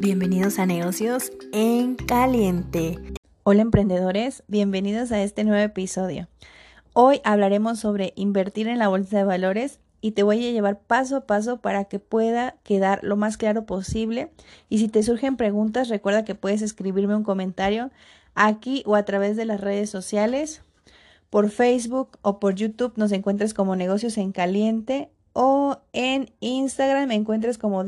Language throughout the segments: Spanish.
Bienvenidos a Negocios en Caliente. Hola emprendedores, bienvenidos a este nuevo episodio. Hoy hablaremos sobre invertir en la bolsa de valores y te voy a llevar paso a paso para que pueda quedar lo más claro posible. Y si te surgen preguntas, recuerda que puedes escribirme un comentario aquí o a través de las redes sociales. Por Facebook o por YouTube nos encuentras como Negocios en Caliente o en Instagram me encuentras como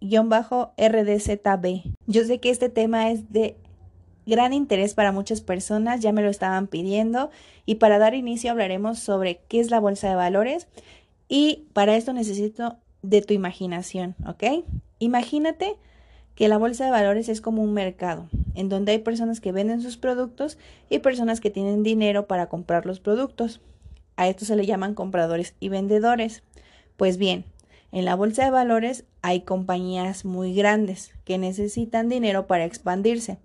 Dian-RDZB. Yo sé que este tema es de gran interés para muchas personas, ya me lo estaban pidiendo y para dar inicio hablaremos sobre qué es la bolsa de valores y para esto necesito de tu imaginación, ¿ok? Imagínate que la bolsa de valores es como un mercado, en donde hay personas que venden sus productos y personas que tienen dinero para comprar los productos. A esto se le llaman compradores y vendedores. Pues bien, en la bolsa de valores hay compañías muy grandes que necesitan dinero para expandirse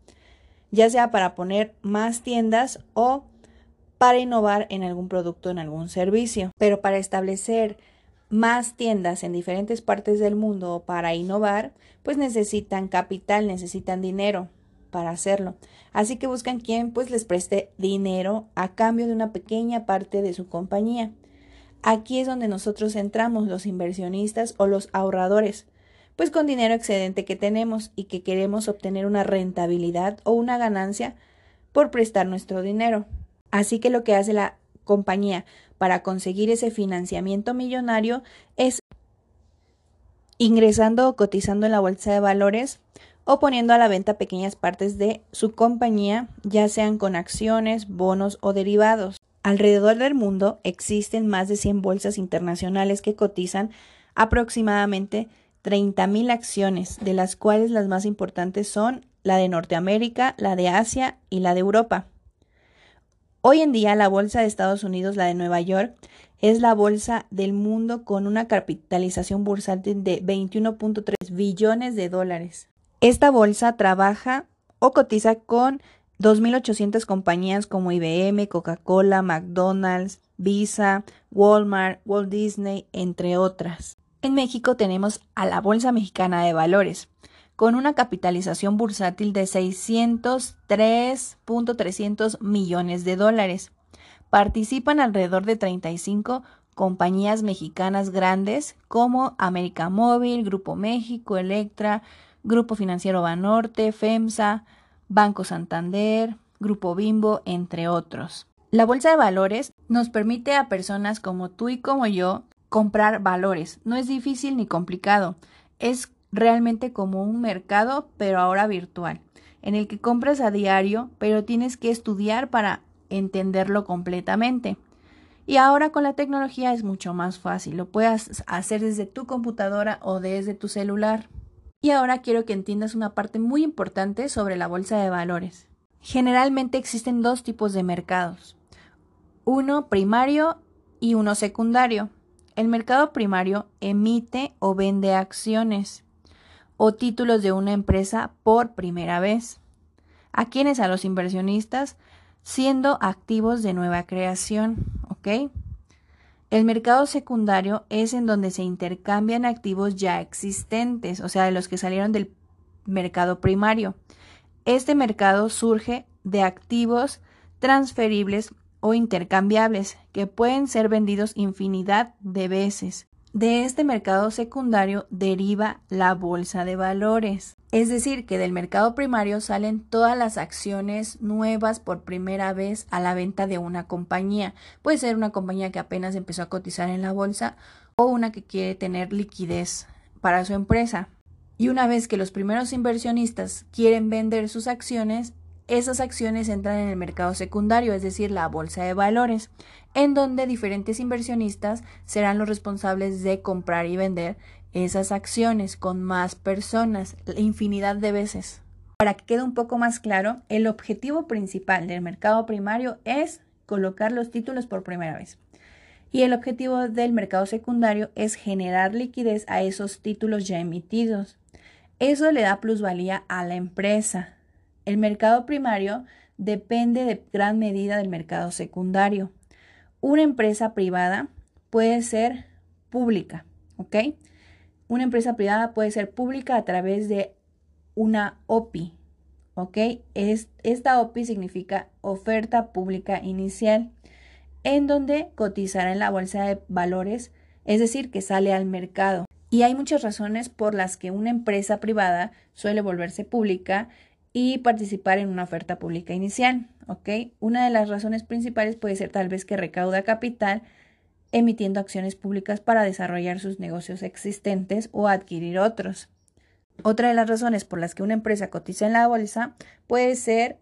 ya sea para poner más tiendas o para innovar en algún producto, en algún servicio. Pero para establecer más tiendas en diferentes partes del mundo o para innovar, pues necesitan capital, necesitan dinero para hacerlo. Así que buscan quien pues les preste dinero a cambio de una pequeña parte de su compañía. Aquí es donde nosotros entramos los inversionistas o los ahorradores, pues con dinero excedente que tenemos y que queremos obtener una rentabilidad o una ganancia por prestar nuestro dinero. Así que lo que hace la compañía para conseguir ese financiamiento millonario es ingresando o cotizando en la bolsa de valores o poniendo a la venta pequeñas partes de su compañía, ya sean con acciones, bonos o derivados. Alrededor del mundo existen más de 100 bolsas internacionales que cotizan aproximadamente 30.000 acciones, de las cuales las más importantes son la de Norteamérica, la de Asia y la de Europa. Hoy en día la bolsa de Estados Unidos, la de Nueva York, es la bolsa del mundo con una capitalización bursátil de 21.3 billones de dólares. Esta bolsa trabaja o cotiza con 2.800 compañías como IBM, Coca-Cola, McDonald's, Visa, Walmart, Walt Disney, entre otras. En México tenemos a la Bolsa Mexicana de Valores, con una capitalización bursátil de 603.300 millones de dólares. Participan alrededor de 35 compañías mexicanas grandes como América Móvil, Grupo México, Electra, Grupo Financiero Banorte, FEMSA, Banco Santander, Grupo Bimbo, entre otros. La bolsa de valores nos permite a personas como tú y como yo comprar valores. No es difícil ni complicado. Es realmente como un mercado, pero ahora virtual, en el que compras a diario, pero tienes que estudiar para entenderlo completamente. Y ahora con la tecnología es mucho más fácil. Lo puedes hacer desde tu computadora o desde tu celular. Y ahora quiero que entiendas una parte muy importante sobre la bolsa de valores. Generalmente existen dos tipos de mercados. Uno primario y uno secundario. El mercado primario emite o vende acciones o títulos de una empresa por primera vez. ¿A quienes? A los inversionistas siendo activos de nueva creación, ¿ok? El mercado secundario es en donde se intercambian activos ya existentes, o sea, de los que salieron del mercado primario. Este mercado surge de activos transferibles o intercambiables que pueden ser vendidos infinidad de veces. De este mercado secundario deriva la bolsa de valores. Es decir, que del mercado primario salen todas las acciones nuevas por primera vez a la venta de una compañía. Puede ser una compañía que apenas empezó a cotizar en la bolsa o una que quiere tener liquidez para su empresa. Y una vez que los primeros inversionistas quieren vender sus acciones, esas acciones entran en el mercado secundario, es decir, la bolsa de valores, en donde diferentes inversionistas serán los responsables de comprar y vender esas acciones con más personas, infinidad de veces. Para que quede un poco más claro, el objetivo principal del mercado primario es colocar los títulos por primera vez. Y el objetivo del mercado secundario es generar liquidez a esos títulos ya emitidos. Eso le da plusvalía a la empresa, el mercado primario depende de gran medida del mercado secundario. Una empresa privada puede ser pública, ¿ok? Una empresa privada puede ser pública a través de una OPI. ¿Ok? Es, esta OPI significa oferta pública inicial, en donde cotizará en la bolsa de valores, es decir, que sale al mercado. Y hay muchas razones por las que una empresa privada suele volverse pública y participar en una oferta pública inicial. ¿ok? Una de las razones principales puede ser tal vez que recauda capital emitiendo acciones públicas para desarrollar sus negocios existentes o adquirir otros. Otra de las razones por las que una empresa cotiza en la bolsa puede ser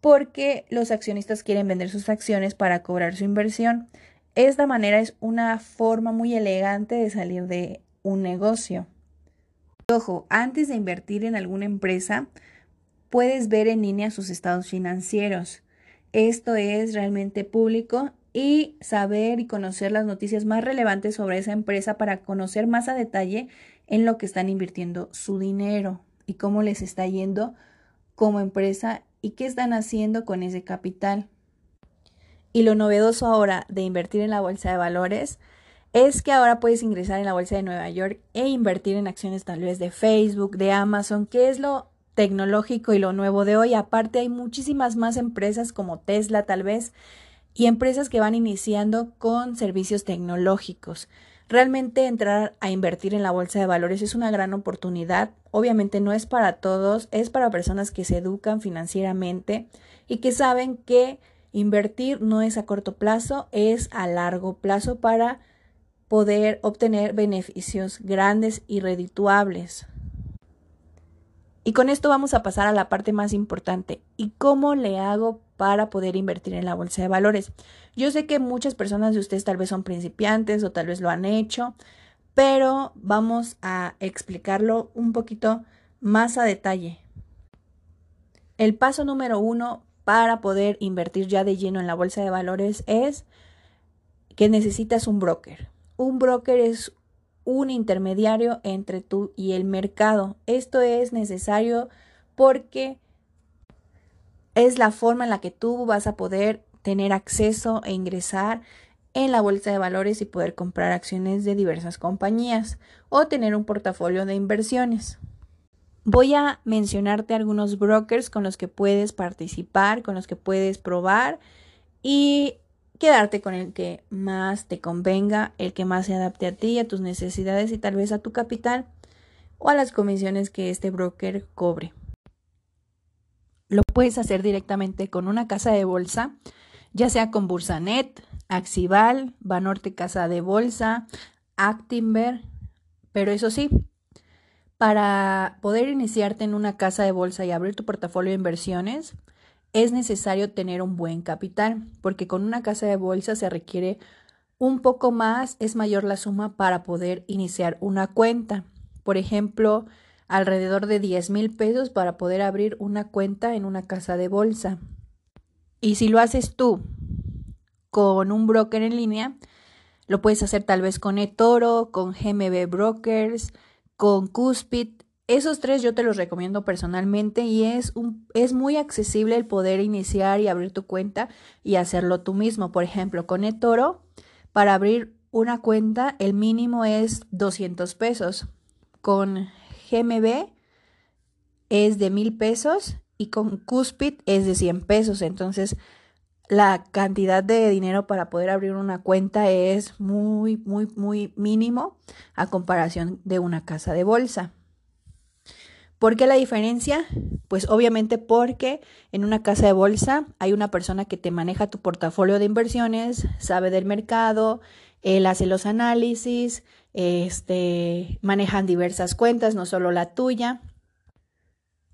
porque los accionistas quieren vender sus acciones para cobrar su inversión. Esta manera es una forma muy elegante de salir de un negocio. Ojo, antes de invertir en alguna empresa, puedes ver en línea sus estados financieros. Esto es realmente público y saber y conocer las noticias más relevantes sobre esa empresa para conocer más a detalle en lo que están invirtiendo su dinero y cómo les está yendo como empresa y qué están haciendo con ese capital. Y lo novedoso ahora de invertir en la bolsa de valores es que ahora puedes ingresar en la bolsa de Nueva York e invertir en acciones tal vez de Facebook, de Amazon, que es lo tecnológico y lo nuevo de hoy. Aparte hay muchísimas más empresas como Tesla tal vez y empresas que van iniciando con servicios tecnológicos. Realmente entrar a invertir en la bolsa de valores es una gran oportunidad. Obviamente no es para todos, es para personas que se educan financieramente y que saben que invertir no es a corto plazo, es a largo plazo para poder obtener beneficios grandes y redituables. Y con esto vamos a pasar a la parte más importante. ¿Y cómo le hago para poder invertir en la bolsa de valores? Yo sé que muchas personas de ustedes tal vez son principiantes o tal vez lo han hecho, pero vamos a explicarlo un poquito más a detalle. El paso número uno para poder invertir ya de lleno en la bolsa de valores es que necesitas un broker. Un broker es un intermediario entre tú y el mercado. Esto es necesario porque es la forma en la que tú vas a poder tener acceso e ingresar en la bolsa de valores y poder comprar acciones de diversas compañías o tener un portafolio de inversiones. Voy a mencionarte algunos brokers con los que puedes participar, con los que puedes probar y quedarte con el que más te convenga, el que más se adapte a ti, a tus necesidades y tal vez a tu capital o a las comisiones que este broker cobre. Lo puedes hacer directamente con una casa de bolsa, ya sea con Bursanet, Axival, Banorte Casa de Bolsa, Actimber, pero eso sí, para poder iniciarte en una casa de bolsa y abrir tu portafolio de inversiones, es necesario tener un buen capital, porque con una casa de bolsa se requiere un poco más, es mayor la suma para poder iniciar una cuenta. Por ejemplo, alrededor de 10 mil pesos para poder abrir una cuenta en una casa de bolsa. Y si lo haces tú con un broker en línea, lo puedes hacer tal vez con eToro, con GMB Brokers, con Cuspid esos tres yo te los recomiendo personalmente y es, un, es muy accesible el poder iniciar y abrir tu cuenta y hacerlo tú mismo. Por ejemplo, con eToro, para abrir una cuenta el mínimo es 200 pesos. Con GMB es de mil pesos y con Cuspid es de 100 pesos. Entonces, la cantidad de dinero para poder abrir una cuenta es muy, muy, muy mínimo a comparación de una casa de bolsa. ¿Por qué la diferencia? Pues obviamente porque en una casa de bolsa hay una persona que te maneja tu portafolio de inversiones, sabe del mercado, él hace los análisis, este, manejan diversas cuentas, no solo la tuya.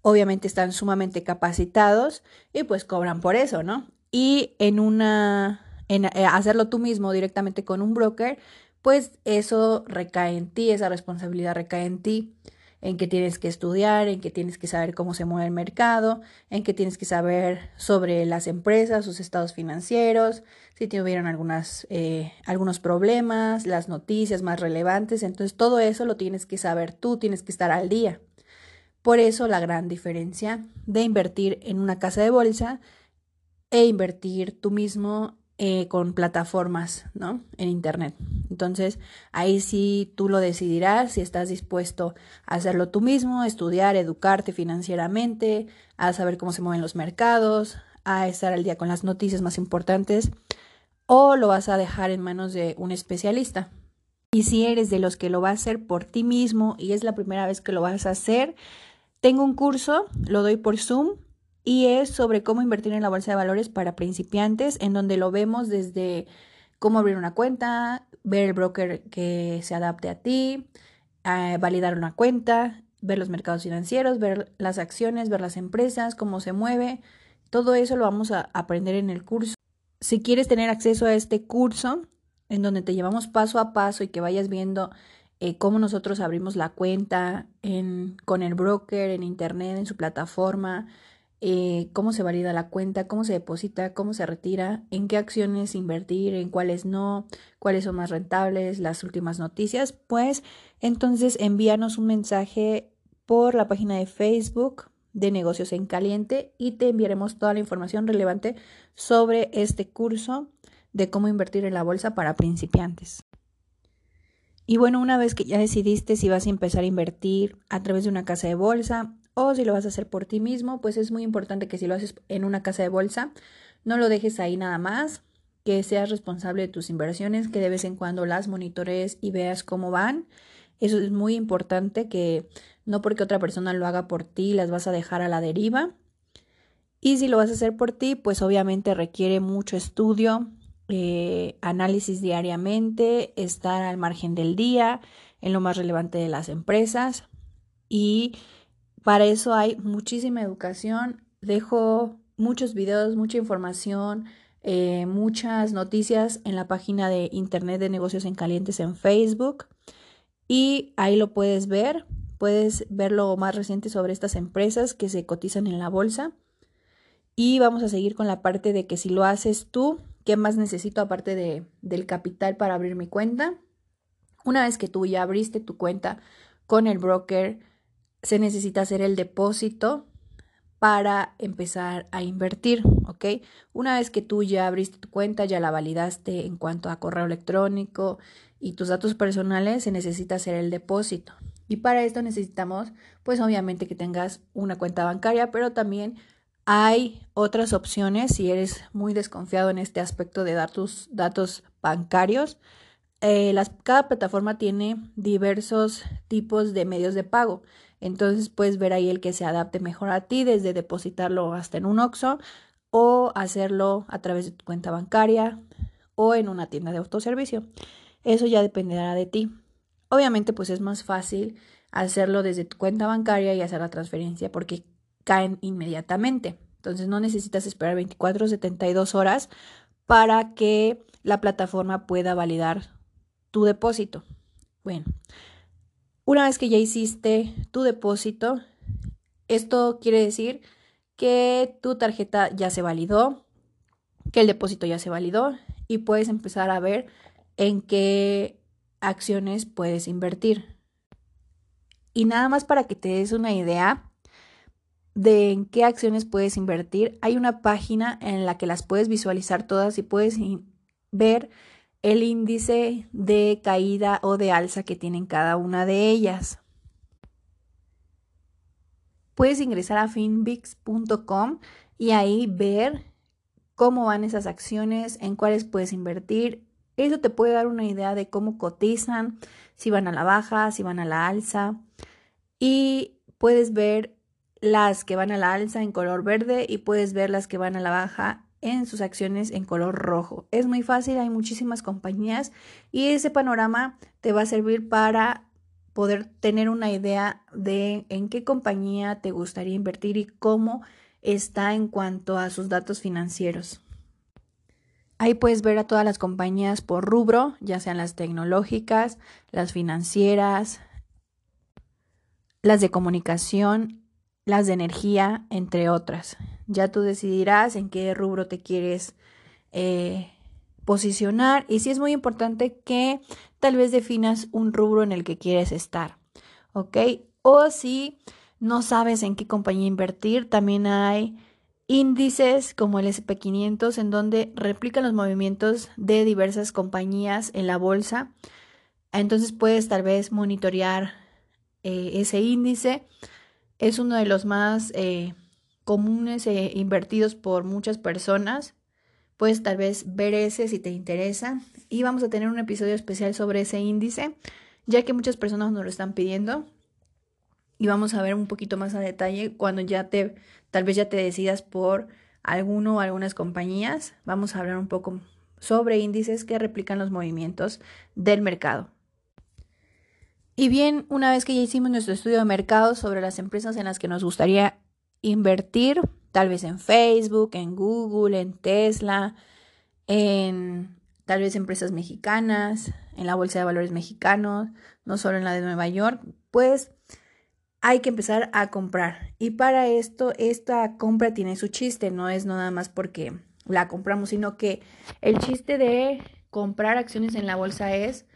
Obviamente están sumamente capacitados y pues cobran por eso, ¿no? Y en una, en eh, hacerlo tú mismo directamente con un broker, pues eso recae en ti, esa responsabilidad recae en ti en que tienes que estudiar, en que tienes que saber cómo se mueve el mercado, en que tienes que saber sobre las empresas, sus estados financieros, si tuvieron algunas, eh, algunos problemas, las noticias más relevantes. Entonces todo eso lo tienes que saber tú, tienes que estar al día. Por eso la gran diferencia de invertir en una casa de bolsa e invertir tú mismo eh, con plataformas, ¿no? En Internet. Entonces, ahí sí tú lo decidirás si estás dispuesto a hacerlo tú mismo, estudiar, educarte financieramente, a saber cómo se mueven los mercados, a estar al día con las noticias más importantes, o lo vas a dejar en manos de un especialista. Y si eres de los que lo va a hacer por ti mismo y es la primera vez que lo vas a hacer, tengo un curso, lo doy por Zoom y es sobre cómo invertir en la bolsa de valores para principiantes, en donde lo vemos desde cómo abrir una cuenta, ver el broker que se adapte a ti, eh, validar una cuenta, ver los mercados financieros, ver las acciones, ver las empresas, cómo se mueve. Todo eso lo vamos a aprender en el curso. Si quieres tener acceso a este curso, en donde te llevamos paso a paso y que vayas viendo eh, cómo nosotros abrimos la cuenta en, con el broker, en internet, en su plataforma, eh, cómo se valida la cuenta, cómo se deposita, cómo se retira, en qué acciones invertir, en cuáles no, cuáles son más rentables, las últimas noticias, pues entonces envíanos un mensaje por la página de Facebook de negocios en caliente y te enviaremos toda la información relevante sobre este curso de cómo invertir en la bolsa para principiantes. Y bueno, una vez que ya decidiste si vas a empezar a invertir a través de una casa de bolsa o si lo vas a hacer por ti mismo, pues es muy importante que si lo haces en una casa de bolsa, no lo dejes ahí nada más, que seas responsable de tus inversiones, que de vez en cuando las monitores y veas cómo van. Eso es muy importante que no porque otra persona lo haga por ti las vas a dejar a la deriva. Y si lo vas a hacer por ti, pues obviamente requiere mucho estudio, eh, análisis diariamente, estar al margen del día, en lo más relevante de las empresas y para eso hay muchísima educación. Dejo muchos videos, mucha información, eh, muchas noticias en la página de Internet de Negocios en Calientes en Facebook y ahí lo puedes ver. Puedes ver lo más reciente sobre estas empresas que se cotizan en la bolsa. Y vamos a seguir con la parte de que si lo haces tú, ¿Qué más necesito aparte de, del capital para abrir mi cuenta? Una vez que tú ya abriste tu cuenta con el broker, se necesita hacer el depósito para empezar a invertir, ¿ok? Una vez que tú ya abriste tu cuenta, ya la validaste en cuanto a correo electrónico y tus datos personales, se necesita hacer el depósito. Y para esto necesitamos, pues obviamente que tengas una cuenta bancaria, pero también hay otras opciones si eres muy desconfiado en este aspecto de dar tus datos bancarios. Eh, cada plataforma tiene diversos tipos de medios de pago. Entonces puedes ver ahí el que se adapte mejor a ti, desde depositarlo hasta en un OXO o hacerlo a través de tu cuenta bancaria o en una tienda de autoservicio. Eso ya dependerá de ti. Obviamente pues es más fácil hacerlo desde tu cuenta bancaria y hacer la transferencia porque caen inmediatamente. Entonces no necesitas esperar 24 o 72 horas para que la plataforma pueda validar tu depósito. Bueno, una vez que ya hiciste tu depósito, esto quiere decir que tu tarjeta ya se validó, que el depósito ya se validó y puedes empezar a ver en qué acciones puedes invertir. Y nada más para que te des una idea, de en qué acciones puedes invertir. Hay una página en la que las puedes visualizar todas y puedes ver el índice de caída o de alza que tienen cada una de ellas. Puedes ingresar a finbix.com y ahí ver cómo van esas acciones, en cuáles puedes invertir. Eso te puede dar una idea de cómo cotizan, si van a la baja, si van a la alza. Y puedes ver las que van a la alza en color verde y puedes ver las que van a la baja en sus acciones en color rojo. Es muy fácil, hay muchísimas compañías y ese panorama te va a servir para poder tener una idea de en qué compañía te gustaría invertir y cómo está en cuanto a sus datos financieros. Ahí puedes ver a todas las compañías por rubro, ya sean las tecnológicas, las financieras, las de comunicación las de energía, entre otras. Ya tú decidirás en qué rubro te quieres eh, posicionar y si es muy importante que tal vez definas un rubro en el que quieres estar, ¿ok? O si no sabes en qué compañía invertir, también hay índices como el SP500 en donde replican los movimientos de diversas compañías en la bolsa. Entonces puedes tal vez monitorear eh, ese índice. Es uno de los más eh, comunes e invertidos por muchas personas. Puedes tal vez ver ese si te interesa. Y vamos a tener un episodio especial sobre ese índice, ya que muchas personas nos lo están pidiendo. Y vamos a ver un poquito más a detalle cuando ya te, tal vez ya te decidas por alguno o algunas compañías. Vamos a hablar un poco sobre índices que replican los movimientos del mercado. Y bien, una vez que ya hicimos nuestro estudio de mercado sobre las empresas en las que nos gustaría invertir, tal vez en Facebook, en Google, en Tesla, en tal vez empresas mexicanas, en la Bolsa de Valores mexicanos, no solo en la de Nueva York, pues hay que empezar a comprar. Y para esto, esta compra tiene su chiste, no es nada más porque la compramos, sino que el chiste de comprar acciones en la bolsa es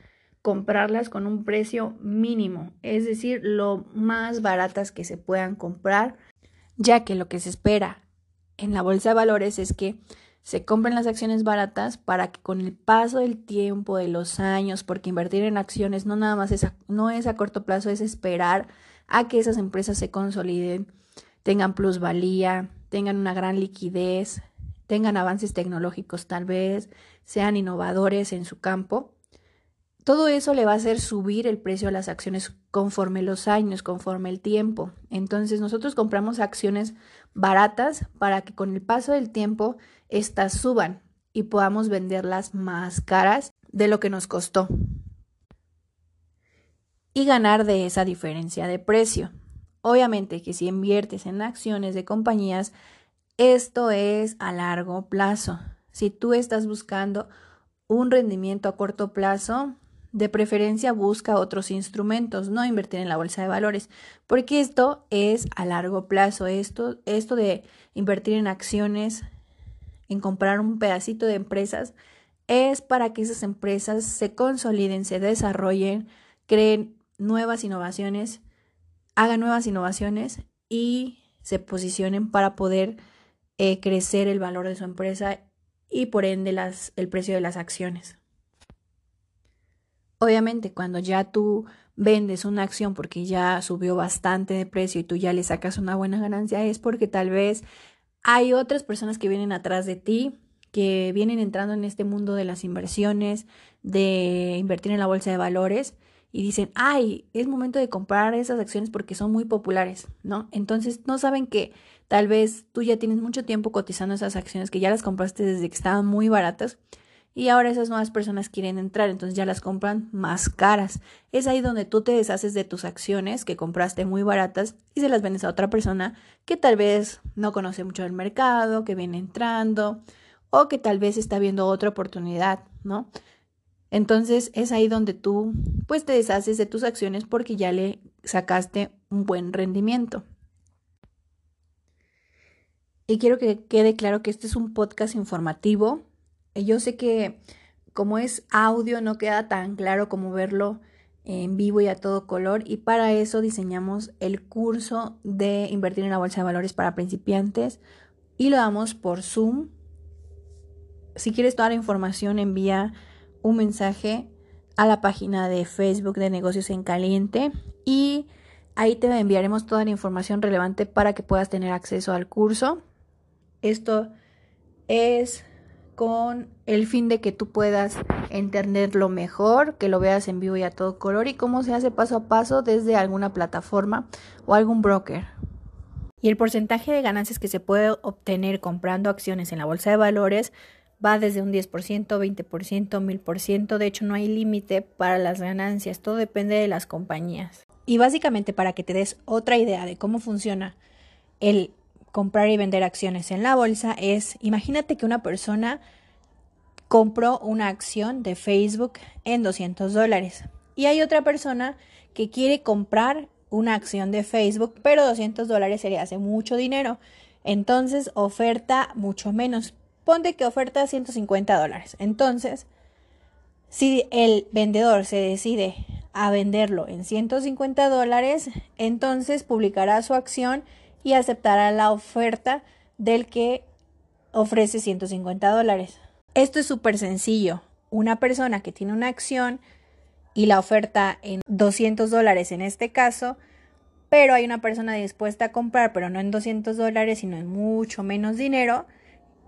comprarlas con un precio mínimo, es decir, lo más baratas que se puedan comprar ya que lo que se espera en la bolsa de valores es que se compren las acciones baratas para que con el paso del tiempo, de los años, porque invertir en acciones no nada más es a, no es a corto plazo, es esperar a que esas empresas se consoliden, tengan plusvalía, tengan una gran liquidez, tengan avances tecnológicos tal vez, sean innovadores en su campo todo eso le va a hacer subir el precio de las acciones conforme los años, conforme el tiempo. Entonces nosotros compramos acciones baratas para que con el paso del tiempo éstas suban y podamos venderlas más caras de lo que nos costó. Y ganar de esa diferencia de precio. Obviamente que si inviertes en acciones de compañías, esto es a largo plazo. Si tú estás buscando un rendimiento a corto plazo, de preferencia busca otros instrumentos, no invertir en la bolsa de valores, porque esto es a largo plazo, esto, esto de invertir en acciones, en comprar un pedacito de empresas, es para que esas empresas se consoliden, se desarrollen, creen nuevas innovaciones, hagan nuevas innovaciones y se posicionen para poder eh, crecer el valor de su empresa y por ende las, el precio de las acciones. Obviamente, cuando ya tú vendes una acción porque ya subió bastante de precio y tú ya le sacas una buena ganancia, es porque tal vez hay otras personas que vienen atrás de ti, que vienen entrando en este mundo de las inversiones, de invertir en la bolsa de valores y dicen, ay, es momento de comprar esas acciones porque son muy populares, ¿no? Entonces no saben que tal vez tú ya tienes mucho tiempo cotizando esas acciones, que ya las compraste desde que estaban muy baratas y ahora esas nuevas personas quieren entrar, entonces ya las compran más caras. Es ahí donde tú te deshaces de tus acciones que compraste muy baratas y se las vendes a otra persona que tal vez no conoce mucho del mercado, que viene entrando o que tal vez está viendo otra oportunidad, ¿no? Entonces es ahí donde tú pues te deshaces de tus acciones porque ya le sacaste un buen rendimiento. Y quiero que quede claro que este es un podcast informativo yo sé que como es audio no queda tan claro como verlo en vivo y a todo color y para eso diseñamos el curso de invertir en la bolsa de valores para principiantes y lo damos por Zoom. Si quieres toda la información envía un mensaje a la página de Facebook de negocios en caliente y ahí te enviaremos toda la información relevante para que puedas tener acceso al curso. Esto es con el fin de que tú puedas entenderlo mejor, que lo veas en vivo y a todo color y cómo se hace paso a paso desde alguna plataforma o algún broker. Y el porcentaje de ganancias que se puede obtener comprando acciones en la bolsa de valores va desde un 10%, 20%, 1000%. De hecho, no hay límite para las ganancias, todo depende de las compañías. Y básicamente para que te des otra idea de cómo funciona el comprar y vender acciones en la bolsa es, imagínate que una persona compró una acción de Facebook en 200 dólares y hay otra persona que quiere comprar una acción de Facebook, pero 200 dólares se le hace mucho dinero. Entonces oferta mucho menos. Ponte que oferta 150 dólares. Entonces, si el vendedor se decide a venderlo en 150 dólares, entonces publicará su acción y aceptará la oferta del que ofrece 150 dólares. Esto es súper sencillo. Una persona que tiene una acción y la oferta en 200 dólares en este caso, pero hay una persona dispuesta a comprar, pero no en 200 dólares, sino en mucho menos dinero,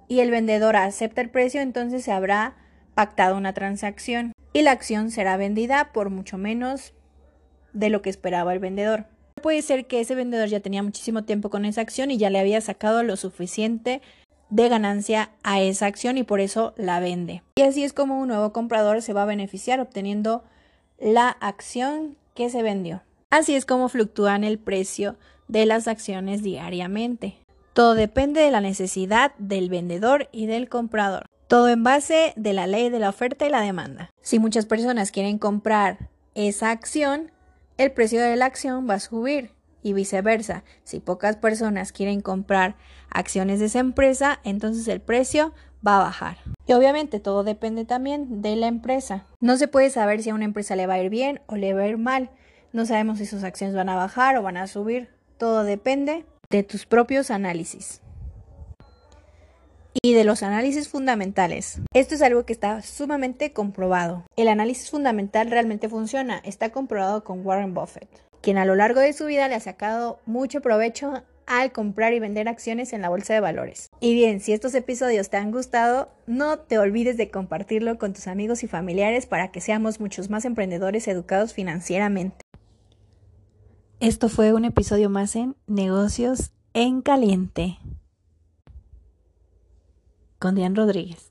y el vendedor acepta el precio, entonces se habrá pactado una transacción y la acción será vendida por mucho menos de lo que esperaba el vendedor. Puede ser que ese vendedor ya tenía muchísimo tiempo con esa acción y ya le había sacado lo suficiente de ganancia a esa acción y por eso la vende. Y así es como un nuevo comprador se va a beneficiar obteniendo la acción que se vendió. Así es como fluctúan el precio de las acciones diariamente. Todo depende de la necesidad del vendedor y del comprador. Todo en base de la ley de la oferta y la demanda. Si muchas personas quieren comprar esa acción, el precio de la acción va a subir y viceversa. Si pocas personas quieren comprar acciones de esa empresa, entonces el precio va a bajar. Y obviamente todo depende también de la empresa. No se puede saber si a una empresa le va a ir bien o le va a ir mal. No sabemos si sus acciones van a bajar o van a subir. Todo depende de tus propios análisis y de los análisis fundamentales. Esto es algo que está sumamente comprobado. El análisis fundamental realmente funciona, está comprobado con Warren Buffett, quien a lo largo de su vida le ha sacado mucho provecho al comprar y vender acciones en la bolsa de valores. Y bien, si estos episodios te han gustado, no te olvides de compartirlo con tus amigos y familiares para que seamos muchos más emprendedores educados financieramente. Esto fue un episodio más en Negocios en Caliente con Diane Rodríguez.